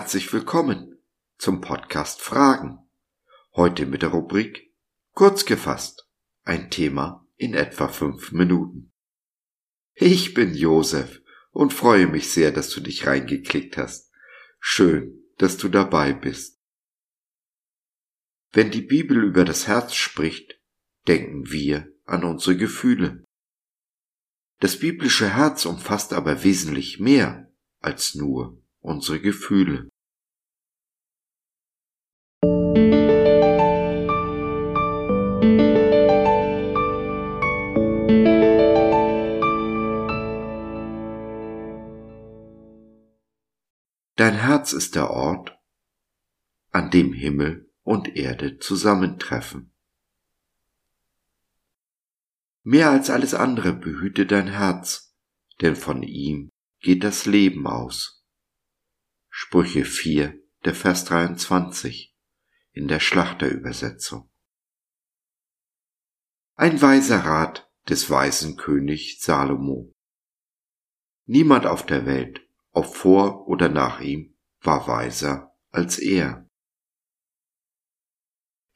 herzlich willkommen zum Podcast Fragen. Heute mit der Rubrik Kurz gefasst. Ein Thema in etwa fünf Minuten. Ich bin Josef und freue mich sehr, dass du dich reingeklickt hast. Schön, dass du dabei bist. Wenn die Bibel über das Herz spricht, denken wir an unsere Gefühle. Das biblische Herz umfasst aber wesentlich mehr als nur unsere Gefühle. Herz ist der Ort, an dem Himmel und Erde zusammentreffen. Mehr als alles andere behüte dein Herz, denn von ihm geht das Leben aus. Sprüche 4, der Vers 23 in der Schlachterübersetzung. Ein weiser Rat des weisen König Salomo. Niemand auf der Welt, ob vor oder nach ihm, war weiser als er.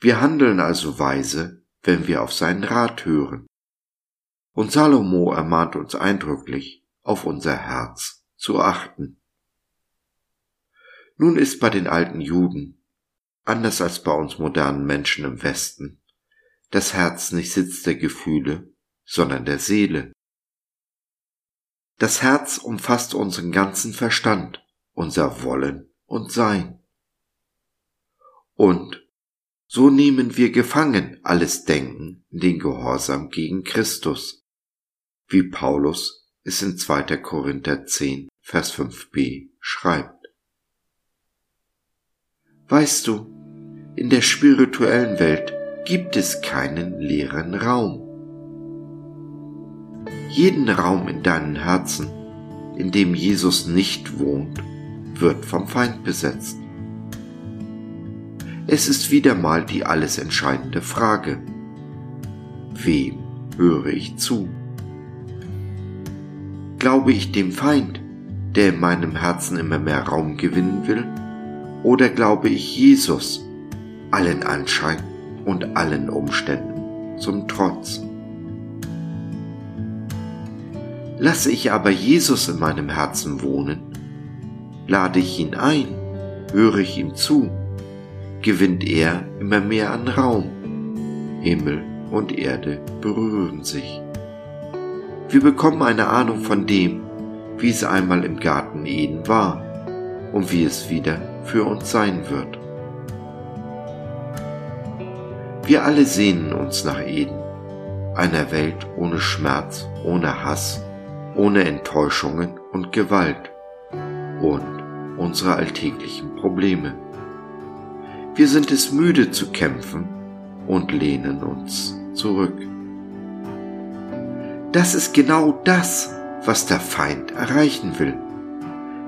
Wir handeln also weise, wenn wir auf seinen Rat hören. Und Salomo ermahnt uns eindrücklich, auf unser Herz zu achten. Nun ist bei den alten Juden, anders als bei uns modernen Menschen im Westen, das Herz nicht Sitz der Gefühle, sondern der Seele. Das Herz umfasst unseren ganzen Verstand, unser Wollen und Sein. Und so nehmen wir gefangen alles Denken in den Gehorsam gegen Christus, wie Paulus es in 2. Korinther 10, Vers 5b schreibt. Weißt du, in der spirituellen Welt gibt es keinen leeren Raum. Jeden Raum in deinem Herzen, in dem Jesus nicht wohnt, wird vom Feind besetzt. Es ist wieder mal die alles entscheidende Frage. Wem höre ich zu? Glaube ich dem Feind, der in meinem Herzen immer mehr Raum gewinnen will? Oder glaube ich Jesus, allen Anschein und allen Umständen zum Trotz? Lasse ich aber Jesus in meinem Herzen wohnen, lade ich ihn ein, höre ich ihm zu, gewinnt er immer mehr an Raum. Himmel und Erde berühren sich. Wir bekommen eine Ahnung von dem, wie es einmal im Garten Eden war und wie es wieder für uns sein wird. Wir alle sehnen uns nach Eden, einer Welt ohne Schmerz, ohne Hass, ohne Enttäuschungen und Gewalt und unsere alltäglichen Probleme. Wir sind es müde zu kämpfen und lehnen uns zurück. Das ist genau das, was der Feind erreichen will.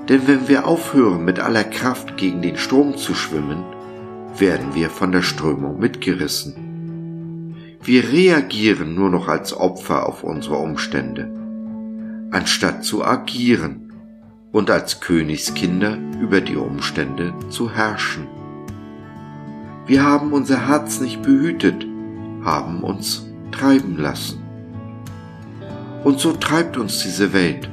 Denn wenn wir aufhören, mit aller Kraft gegen den Strom zu schwimmen, werden wir von der Strömung mitgerissen. Wir reagieren nur noch als Opfer auf unsere Umstände, anstatt zu agieren und als Königskinder über die Umstände zu herrschen. Wir haben unser Herz nicht behütet, haben uns treiben lassen. Und so treibt uns diese Welt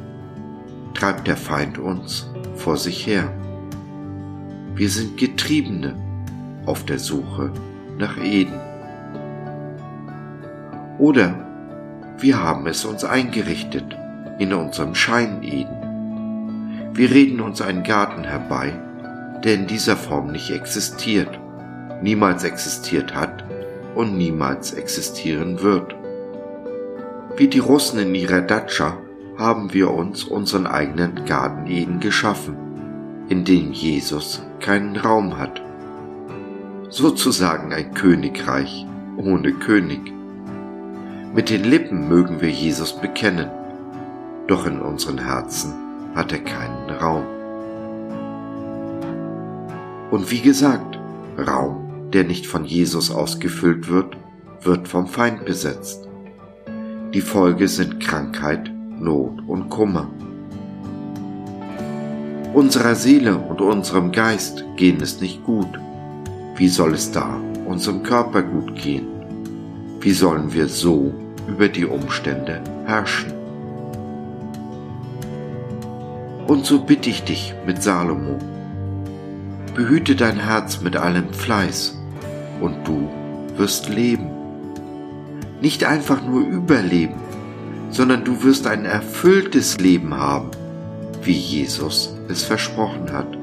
treibt der Feind uns vor sich her. Wir sind Getriebene auf der Suche nach Eden. Oder wir haben es uns eingerichtet in unserem Schein-Eden. Wir reden uns einen Garten herbei, der in dieser Form nicht existiert, niemals existiert hat und niemals existieren wird. Wie die Russen in ihrer Datscha haben wir uns unseren eigenen Garten Eden geschaffen, in dem Jesus keinen Raum hat. Sozusagen ein Königreich ohne König. Mit den Lippen mögen wir Jesus bekennen, doch in unseren Herzen hat er keinen Raum. Und wie gesagt, Raum, der nicht von Jesus ausgefüllt wird, wird vom Feind besetzt. Die Folge sind Krankheit, Not und Kummer. Unserer Seele und unserem Geist gehen es nicht gut. Wie soll es da unserem Körper gut gehen? Wie sollen wir so über die Umstände herrschen? Und so bitte ich dich mit Salomo, behüte dein Herz mit allem Fleiß, und du wirst leben. Nicht einfach nur überleben, sondern du wirst ein erfülltes Leben haben, wie Jesus es versprochen hat.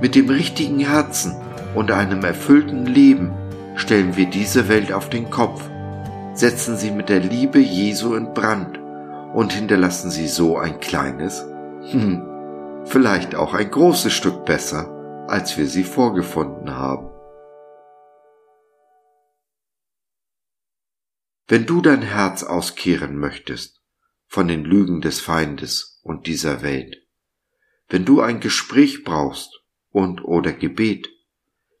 Mit dem richtigen Herzen und einem erfüllten Leben stellen wir diese Welt auf den Kopf, setzen sie mit der Liebe Jesu in Brand und hinterlassen sie so ein kleines, hm, vielleicht auch ein großes Stück besser, als wir sie vorgefunden haben. Wenn du dein Herz auskehren möchtest von den Lügen des Feindes und dieser Welt, wenn du ein Gespräch brauchst und oder Gebet,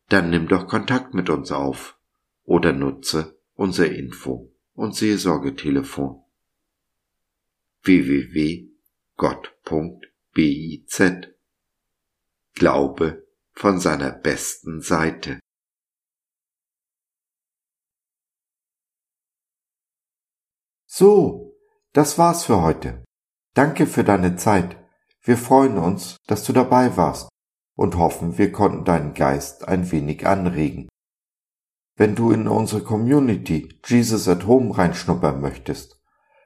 dann nimm doch Kontakt mit uns auf oder nutze unser Info- und Seelsorgetelefon www.gott.biz Glaube von seiner besten Seite. So, das war's für heute. Danke für deine Zeit. Wir freuen uns, dass du dabei warst und hoffen, wir konnten deinen Geist ein wenig anregen. Wenn du in unsere Community Jesus at Home reinschnuppern möchtest,